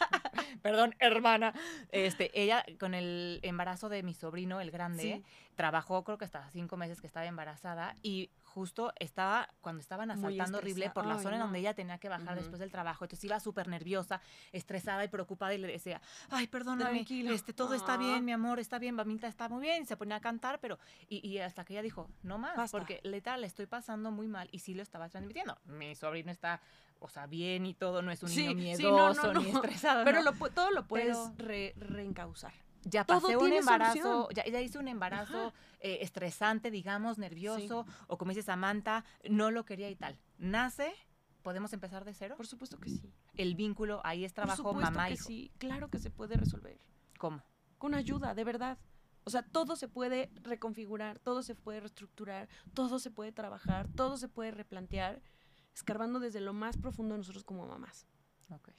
*laughs* perdón, hermana. Este, ella, con el embarazo de mi sobrino, el grande, Sí. trabajó, creo que hasta cinco meses que estaba embarazada, y justo estaba, cuando estaban asaltando horrible por la ay, zona en no. donde ella tenía que bajar después del trabajo. Entonces iba súper nerviosa, estresada y preocupada y le decía, ay, perdóname, Tranquilo. este, todo está bien, mi amor, está bien, mamita está muy bien. Y se ponía a cantar, pero, y, y hasta que ella dijo, no más, Basta. porque letal, le estoy pasando muy mal y sí lo estaba transmitiendo. Mi sobrino está, o sea, bien y todo, no es un Sí, niño sí, no, no, miedoso ni no. estresado. Pero lo todo lo puedes re- reencauzar. ya todo pasé un tiene embarazo, ya, ya hice un embarazo eh, estresante, digamos, nervioso, o como dice Samantha, no lo quería y tal. Nace, podemos empezar de cero. Por supuesto que sí. El vínculo, ahí es Por trabajo supuesto mamá que hijo. sí. Claro que se puede resolver. ¿Cómo? Con ayuda, de verdad. O sea, todo se puede reconfigurar, todo se puede reestructurar, todo se puede trabajar, todo se puede replantear, escarbando desde lo más profundo de nosotros como mamás. Ok.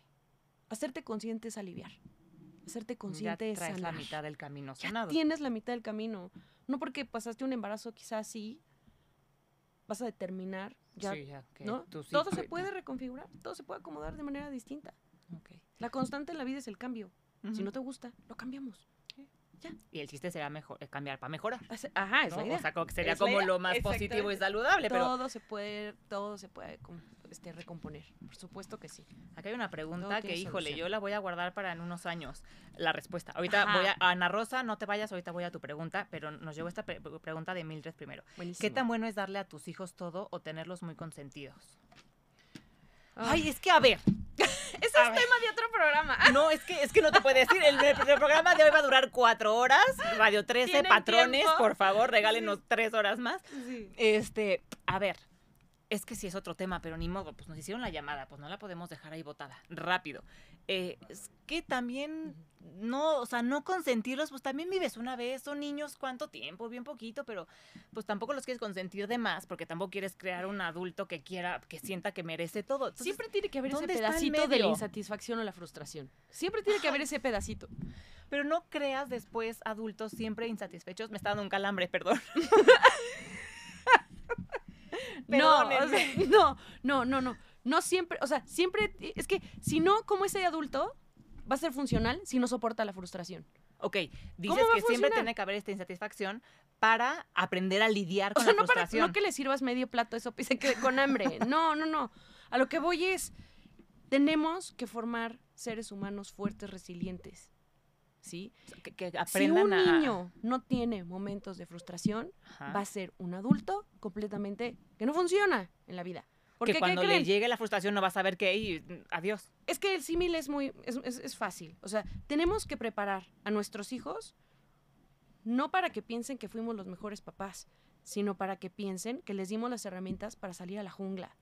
Hacerte consciente es aliviar. Hacerte Ya consciente es traes la mitad del camino Ya tienes la mitad del camino. No porque pasaste un embarazo quizás sí, vas a determinar, ya, Sí, ya, que ¿no? tú sí todo se puede reconfigurar, todo se puede acomodar de manera distinta. Ok. La constante en la vida es el cambio. Si no te gusta, lo cambiamos. Y el chiste será mejor, eh, cambiar para mejorar. Ajá, es ¿no? la idea. O sea, como que sería Es como lo más positivo y saludable. Pero todo se puede, todo se puede este, recomponer. Por supuesto que sí. acá hay una pregunta Todo que, híjole, solución. yo la voy a guardar para en unos años. La respuesta. Ahorita Ajá. voy a. Ana Rosa, no te vayas, ahorita voy a tu pregunta, pero nos llegó esta pre- pregunta de Mildred primero. Buenísimo. ¿Qué tan bueno es darle a tus hijos todo o tenerlos muy consentidos? Ay, Ay, es que a ver. Ese a es tema de otro programa. *laughs* No, es que, es que no te puede decir. El, el programa de hoy va a durar cuatro horas. Radio 13, ¿Tienen patrones, tiempo? por favor, regálenos tres horas más. Sí. Este, a ver, es que sí es otro tema, pero ni modo, pues nos hicieron la llamada, pues no la podemos dejar ahí botada, rápido. Eh, es que también, no, o sea, no consentirlos, pues también vives una vez, son niños, ¿cuánto tiempo? Bien poquito, pero pues tampoco los quieres consentir de más, porque tampoco quieres crear un adulto que quiera, que sienta que merece todo. Entonces, Siempre tiene que haber ese ¿dónde está el pedacito de la insatisfacción o la frustración. Siempre tiene que haber ese pedacito. Pero no creas después adultos siempre insatisfechos. Me está dando un calambre, perdón. *laughs* No, o sea, *laughs* no, no, no, no. No siempre, o sea, siempre, es que si no, como ese adulto va a ser funcional si no soporta la frustración. Ok, dices ¿Cómo va a que siempre tiene que haber esta insatisfacción para aprender a lidiar O con sea, la no, para, frustración. no que le sirvas medio plato de sopa y se quede con hambre. *laughs* No, no, no. A lo que voy es, tenemos que formar seres humanos fuertes, resilientes. ¿Sí? que, que Si aprendan un a... niño no tiene momentos de frustración, Ajá. va a ser un adulto completamente que no funciona en la vida. Porque que ¿qué cuando le llegue la frustración no va a saber qué y mm, adiós. Es que el símil es muy, es, es- es fácil. O sea, tenemos que preparar a nuestros hijos no para que piensen que fuimos los mejores papás, sino para que piensen que les dimos las herramientas para salir a la jungla.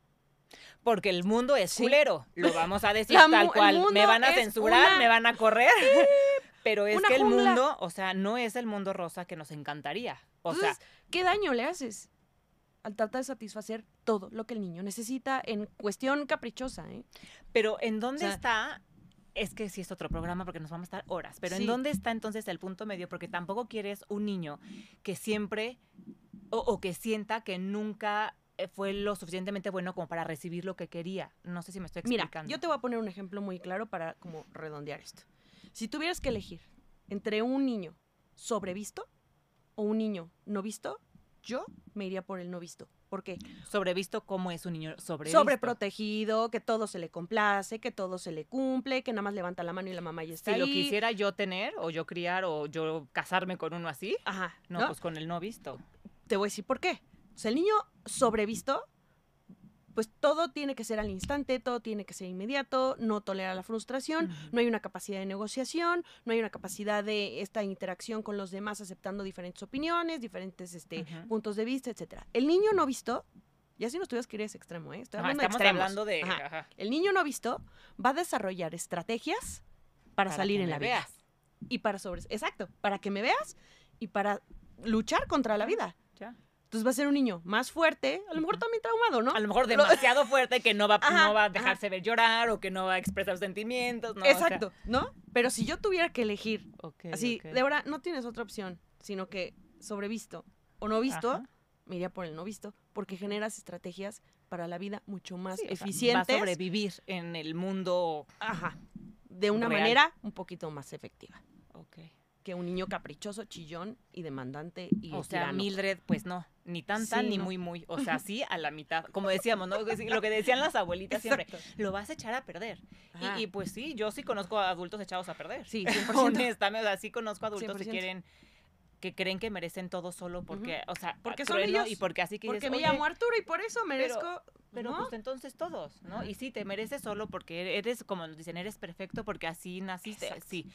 Porque el mundo es Sí. culero. Lo vamos a *laughs* decir La tal cual. Me van a censurar, una- me van a correr. Pero es que el mundo, o sea, no es el mundo rosa que nos encantaría. O sea, ¿qué daño le haces? Al tratar de satisfacer todo lo que el niño necesita en cuestión caprichosa, ¿eh? pero ¿en dónde O sea- está? Es que sí es otro programa porque nos vamos a estar horas, pero Sí. ¿en dónde está entonces el punto medio? Porque tampoco quieres un niño que siempre o, o que sienta que nunca eh, fue lo suficientemente bueno como para recibir lo que quería. No sé si me estoy Mira, explicando. yo te voy a poner un ejemplo muy claro para como redondear esto. Si tuvieras que elegir entre un niño sobrevisto o un niño no visto, yo me iría por el no visto. ¿Por qué? Sobrevisto cómo es un niño sobrevisto. Sobreprotegido, que todo se le complace, que todo se le cumple, que nada más levanta la mano y la mamá ya está Si lo quisiera yo tener o yo criar o yo casarme con uno así, Ajá. no, ¿no? pues con el no visto. te voy a decir por qué. O sea, el niño sobrevisto, pues todo tiene que ser al instante, todo tiene que ser inmediato, no tolera la frustración, no hay una capacidad de negociación, no hay una capacidad de esta interacción con los demás aceptando diferentes opiniones, diferentes este, puntos de vista, etcétera. El niño no visto, ya si no estuvieras que ese extremo, ¿eh? Estoy hablando de estamos extremos. hablando de Ajá. ajá, El niño no visto va a desarrollar estrategias para, salir en la vida veas. y para sobre, exacto, para que me veas y para luchar contra la vida. Ya. Entonces va a ser un niño más fuerte, a lo mejor también traumado, ¿no? A lo mejor demasiado *laughs* fuerte que no va, Ajá, no va a ajá. dejarse ver llorar o que no va a expresar sentimientos. ¿no? O sea, Exacto, ¿no? Pero si yo tuviera que elegir, así, ok. de ahora no tienes otra opción, sino que sobrevisto o no visto, Ajá. me iría por el no visto, porque generas estrategias para la vida mucho más Sí, o sea, eficientes. Va a sobrevivir en el mundo. Ajá. De una Real. manera un poquito más efectiva Ok. Que un niño caprichoso, chillón y demandante y O sea, tirano. Mildred, pues no, ni tan tan Sí, ni no. muy muy. O sea, *laughs* sí a la mitad. Como decíamos, ¿no? Lo que decían las abuelitas siempre. Exacto. Lo vas a echar a perder. Y, y, pues sí, yo sí conozco a adultos echados a perder. Sí, *laughs* 100%. Honestamente, o sea, sí conozco a adultos que 100%. quieren que creen que merecen todo solo porque, o sea, Porque son ellos. y porque así que Porque dices, me "Oye, llamo Arturo y por eso merezco. Pero ¿no? pues entonces todos, ¿no? Y sí, te mereces solo porque eres, como nos dicen, eres perfecto porque así naciste, Exacto. sí.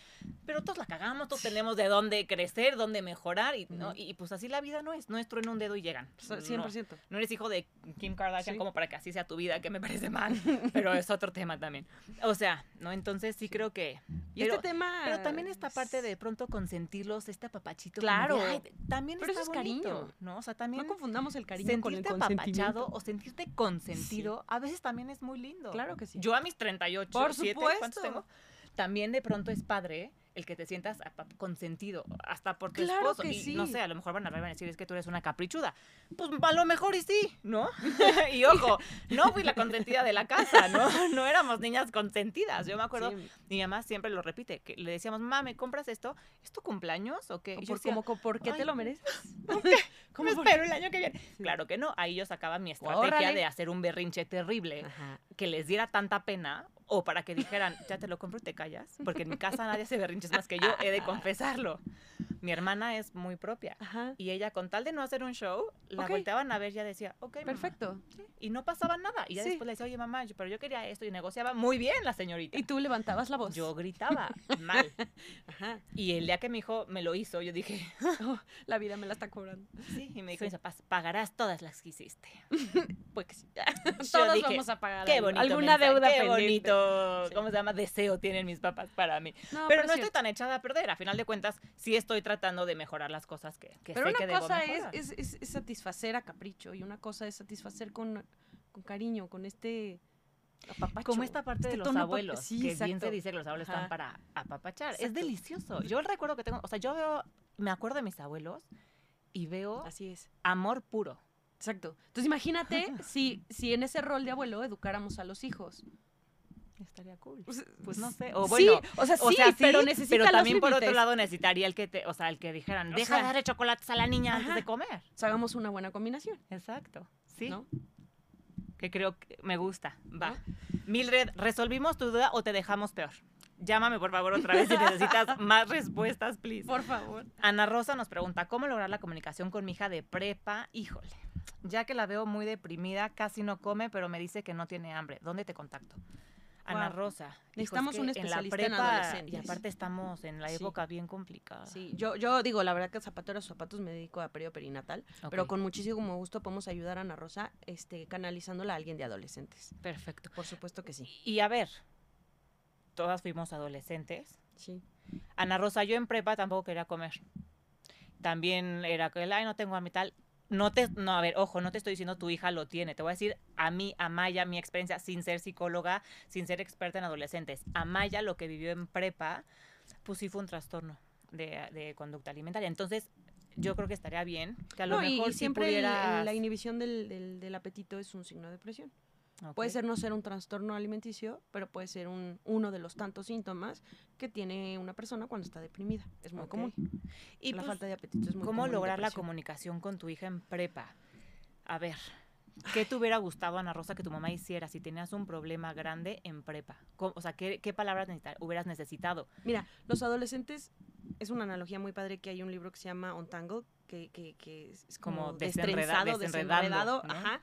Pero todos la cagamos, todos tenemos de dónde crecer, dónde mejorar, y, ¿no? Ujú. y pues así la vida no es, no es trueno un dedo y llegan. So- No, 100%. no eres hijo de Kim Kardashian Sí. como para que así sea tu vida, que me parece mal, *laughs* pero es otro tema también. O sea, ¿no? Entonces sí, creo que... Y pero, este tema. pero también esta parte de pronto consentirlos, este apapachito. como Claro. de, "Ay, también Pero está eso es bonito", cariño. ¿no? O sea, también No confundamos el cariño con el sentirte consentimiento. apapachado o sentirte consentido a veces también es muy lindo. Claro que sí. Yo a mis 38, Por 7, supuesto. ¿cuántos tengo? También de pronto es padre el que te sientas consentido, hasta por tu Claro esposo. que y sí. no sé, a lo mejor van a van a decir es que tú eres una caprichuda. Pues a lo mejor y sí, ¿no? *laughs* *laughs* y ojo, no fui la consentida de la casa, ¿no? No éramos niñas consentidas. Yo me acuerdo, Sí, mi mamá siempre lo repite, que le decíamos, mamá, ¿me compras esto? ¿Es tu cumpleaños o qué? Y yo por, decía, como, ¿por qué "Ay, te lo mereces? ¿Cómo ¿Cómo por- *laughs* espero el año que viene? Sí. Claro que no. Ahí yo sacaba mi estrategia Órale. de hacer un berrinche terrible Ajá. que les diera tanta pena o para que dijeran, ya te lo compro y te callas. Porque en mi casa nadie hace berrinches más que yo, he de confesarlo. Mi hermana es muy propia. Ajá. Y ella, con tal de no hacer un show, la volteaban a ver y ya decía, ok, mamá". Perfecto. Sí, Y no pasaba nada. Y ya Sí. después le decía, oye, mamá, yo- pero yo quería esto y negociaba muy bien la señorita. Y tú levantabas la voz. Yo gritaba mal. *laughs* Ajá. Y el día que mi hijo me lo hizo, yo dije, *laughs* Oh, la vida me la está cobrando. sí. Y me dijo, Sí. pagarás todas las que hiciste. *laughs* Pues Todos dije, vamos a pagar Qué bonito. alguna mensaje, deuda Qué pendiente. bonito, Sí. ¿cómo se llama? Deseo tienen mis papás para mí. No, pero no es estoy tan echada a perder. A final de cuentas, sí estoy tratando de mejorar las cosas que, que Pero sé que una debo cosa es, mejorar. es, es- es satisfacer a capricho y una cosa es satisfacer con, con cariño, con este apapacho. Como esta parte este de los abuelos, sí, que bien exacto. se dice que los abuelos Ajá. están para apapachar. Es Exacto. delicioso. Yo recuerdo que tengo, o sea, yo veo, me acuerdo de mis abuelos y veo Así es. amor puro. Exacto. Entonces imagínate *laughs* si, si en ese rol de abuelo educáramos a los hijos. Estaría cool. Pues, no sé. O sí, bueno, o sea, o sí, sea, sí, pero también por otro lado necesitaría el que te, o sea, el que dijeran, O deja sea, de darle chocolates a la niña antes de comer. O sea, hagamos una buena combinación. Exacto. Sí. ¿no? que creo que me gusta. Va. Mildred, ¿resolvimos tu duda o te dejamos peor? Llámame por favor otra vez si necesitas *laughs* más respuestas, please. Por favor. Ana Rosa nos pregunta, ¿cómo lograr la comunicación con mi hija de prepa? Híjole, ya que la veo muy deprimida, casi no come, pero me dice que no tiene hambre. ¿Dónde te contacto? Ana. Rosa. Necesitamos un en la especialista en adolescentes. Y aparte estamos en la Sí. época bien complicada. Sí, yo, yo digo, la verdad que zapatero a sus zapatos me dedico a periodo perinatal, pero con muchísimo gusto podemos ayudar a Ana Rosa este, canalizándola a alguien de adolescentes. Perfecto. Por supuesto que sí. Y a ver, todas fuimos adolescentes. Sí. Ana Rosa, yo en prepa tampoco quería comer. También era que, ay, no tengo a mi tal. No te, no, a ver, ojo, no te estoy diciendo tu hija lo tiene. Te voy a decir a mí, a Maya, mi experiencia, sin ser psicóloga, sin ser experta en adolescentes. A Maya lo que vivió en prepa, pues sí fue un trastorno de, de conducta alimentaria. Entonces, yo creo que estaría bien que a lo No, mejor y siempre el- pudieras- la inhibición del, del- del apetito es un signo de depresión. Puede ser no ser un trastorno alimenticio, pero puede ser un, uno de los tantos síntomas que tiene una persona cuando está deprimida. Es muy común. Y la pues, falta de apetito es muy ¿Cómo común lograr la comunicación con tu hija en prepa? A ver, ¿qué te hubiera gustado, Ana Rosa, que tu mamá hiciera si tenías un problema grande en prepa? ¿Cómo- o sea, ¿qué, qué palabras necesita- hubieras necesitado? Mira, los adolescentes, es una analogía muy padre que hay un libro que se llama Untangled, que, que, que es como, Como desenreda- desenredado. ¿no? Ajá.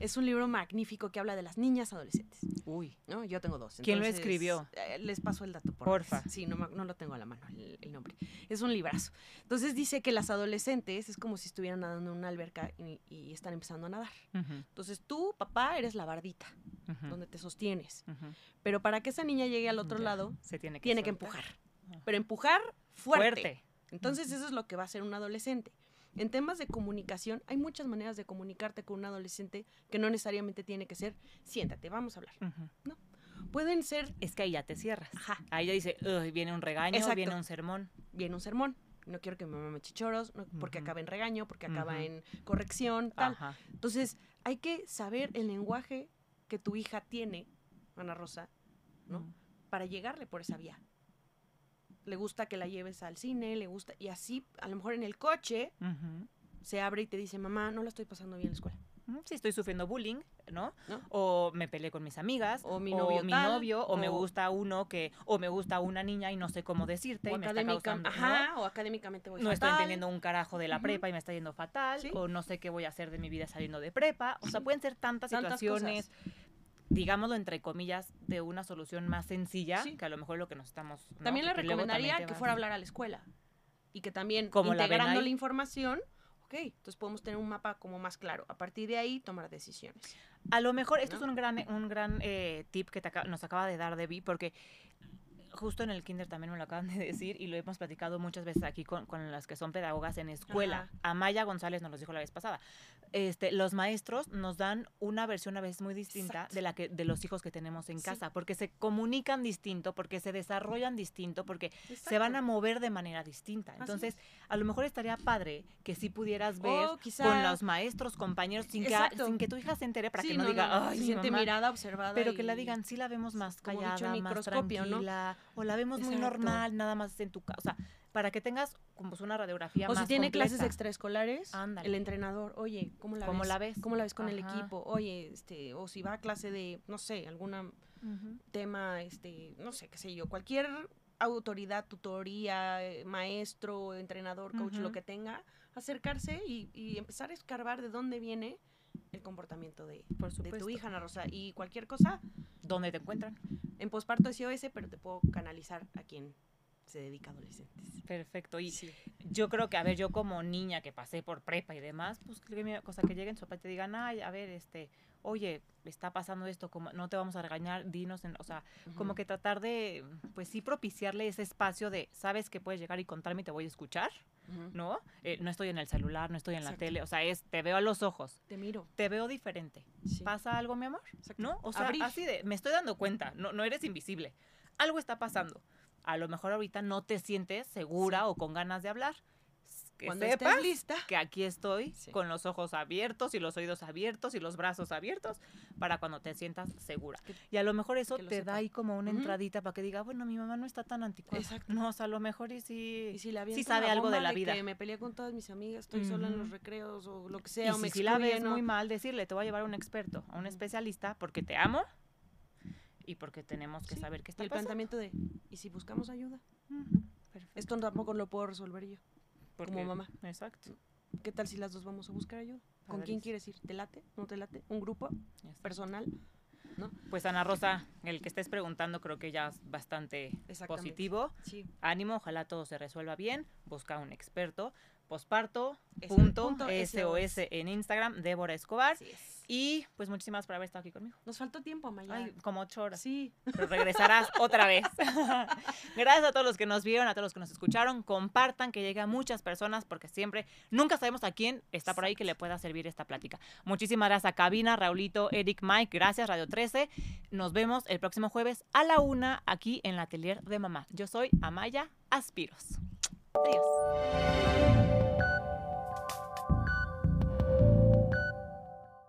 Es un libro magnífico que habla de las niñas adolescentes. Uy, ¿no? Yo tengo dos. ¿Quién lo escribió? eh, les paso el dato por Porfa. Sí, no, no lo tengo a la mano el, el nombre. Es un librazo. Entonces dice que las adolescentes es como si estuvieran nadando en una alberca y, y están empezando a nadar. Ujú, Entonces tú, papá, eres la bardita ujú, donde te sostienes. ujú. Pero para que esa niña llegue al otro Ya, lado, se tiene que, tiene que empujar. Ah. Pero empujar fuerte. Fuerte. Entonces eso es lo que va a hacer un adolescente. En temas de comunicación, hay muchas maneras de comunicarte con un adolescente que no necesariamente tiene que ser, siéntate, vamos a hablar. Ujú. Pueden ser, Es que ahí ya te cierras. ajá, Ahí ya dice, "Uy, viene un regaño, Exacto. viene un sermón. viene un sermón. No quiero que mi mamá me chichoros, no- porque Ujú. acaba en regaño, porque acaba Ujú. en corrección, tal. Ajá. Entonces, hay que saber el lenguaje que tu hija tiene, Ana Rosa, ¿no? Para llegarle por esa vía. Le gusta que la lleves al cine, le gusta, y así, a lo mejor en el coche, se abre y te dice, mamá, no la estoy pasando bien en la escuela. Si estoy sufriendo bullying, ¿no? ¿No? O me peleé con mis amigas, O mi novio tal, novio, o, me o- gusta uno que, o me gusta una niña y no sé cómo decirte O y me está causando, ¿no? ajá, o académicamente voy no estoy entendiendo un carajo de la prepa y me está yendo fatal, Sí. o no sé qué voy a hacer de mi vida saliendo de prepa. O sea, pueden ser tantas, Tantas situaciones, digámoslo entre comillas, de una solución más sencilla, Sí. que a lo mejor lo que nos estamos... ¿no? También le recomendaría también que fuera a hablar a la escuela. Y que también, Como integrando la información, ok, entonces podemos tener un mapa como más claro. A partir de ahí, tomar decisiones. A lo mejor esto ¿no? es un gran, un gran eh, tip que te nos acaba de dar Debbie, porque justo en el kinder también me lo acaban de decir y lo hemos platicado muchas veces aquí con, con las que son pedagogas en escuela. Ajá. Amaya González nos lo dijo la vez pasada. Este, los maestros nos dan una versión a veces muy distinta Exacto. de la que de los hijos que tenemos en Sí. casa, porque se comunican distinto, porque se desarrollan distinto, porque se van a mover de manera distinta. Entonces, a lo mejor estaría padre que sí pudieras ver O quizá- con los maestros, compañeros, sin que, sin que tu hija se entere para Sí, que no, diga, ay, se siente mamá", mirada, observada. pero que la digan, sí la vemos más callada, dicho, más tranquila, o la vemos muy normal, nada más en tu casa. O sea, para que tengas como una radiografía O más si tiene clases extraescolares, Ándale. el entrenador, oye, ¿cómo la ¿Cómo ves? la ves? ¿Cómo la ves con el equipo? Oye, este, o si va a clase de, no sé, alguna Ujú. tema, este, no sé, qué sé yo, cualquier autoridad, tutoría, eh, maestro, entrenador, coach, lo que tenga, acercarse y, y empezar a escarbar de dónde viene el comportamiento de, Por de tu hija, Ana Rosa. Y cualquier cosa, ¿Dónde te encuentran? en posparto SOS, pero te puedo canalizar a quien se dedica a adolescentes. Perfecto. Y Sí. yo creo que, a ver, yo como niña que pasé por prepa y demás, pues cosa que lleguen su papá y te digan, ay, a ver, este, oye, está pasando esto, como no te vamos a regañar, dinos, en, o sea, como que tratar de, pues sí propiciarle ese espacio de, sabes que puedes llegar y contarme y te voy a escuchar, ¿no? Eh, no estoy en el celular, no estoy en la tele, o sea, es, te veo a los ojos, Te miro. te veo diferente. Sí. ¿Pasa algo, mi amor? Exacto. ¿No? O sea, Abrir. así de, me estoy dando cuenta, no, no eres invisible. Algo está pasando. A lo mejor ahorita no te sientes segura Sí. o con ganas de hablar. Que Cuando sepas estés lista. que aquí estoy Sí. con los ojos abiertos y los oídos abiertos y los brazos abiertos para cuando te sientas segura. Que- Y a lo mejor eso lo te sepa. da ahí como una Ujú. entradita para que diga, bueno, mi mamá no está tan anticuada. Exacto. No, o sea, a lo mejor y sí, Y si sí avientan sabe la algo de la vida. Que me peleé con todas mis amigas, estoy sola en los recreos o lo que Y sea, o me si, la ves excluyen, o- muy mal, decirle, te voy a llevar a un experto, a un especialista, porque te amo y porque tenemos que Sí, saber qué Y está el pasando. planteamiento de, ¿y si buscamos ayuda? Ujú, Perfecto. Esto tampoco lo puedo resolver yo. Porque- mamá. Exacto. ¿Qué tal si las dos vamos a buscar ayuda? ¿Con quién quieres ir? ¿Te late? ¿No te late? ¿Un grupo personal? Pues Ana Rosa, el que estés preguntando creo que ya es bastante positivo. Sí. Ánimo, ojalá todo se resuelva bien. Busca un experto. Posparto, Ese punto, punto SOS en Instagram, Débora Escobar. Así es. Y pues muchísimas por haber estado aquí conmigo. Nos faltó tiempo, Amaya. Ay, como ocho horas. Sí. Pero regresarás *laughs* otra vez. *laughs* Gracias a todos los que nos vieron, a todos los que nos escucharon. Compartan que llegue a muchas personas porque siempre, nunca sabemos a quién está por ahí que le pueda servir esta plática. Muchísimas gracias a Cabina, Raulito, Eric, Mike. Gracias, Radio 13. Nos vemos el próximo jueves a la una aquí en la Atelier de Mamá. Yo soy Amaya Aspiros. Adiós.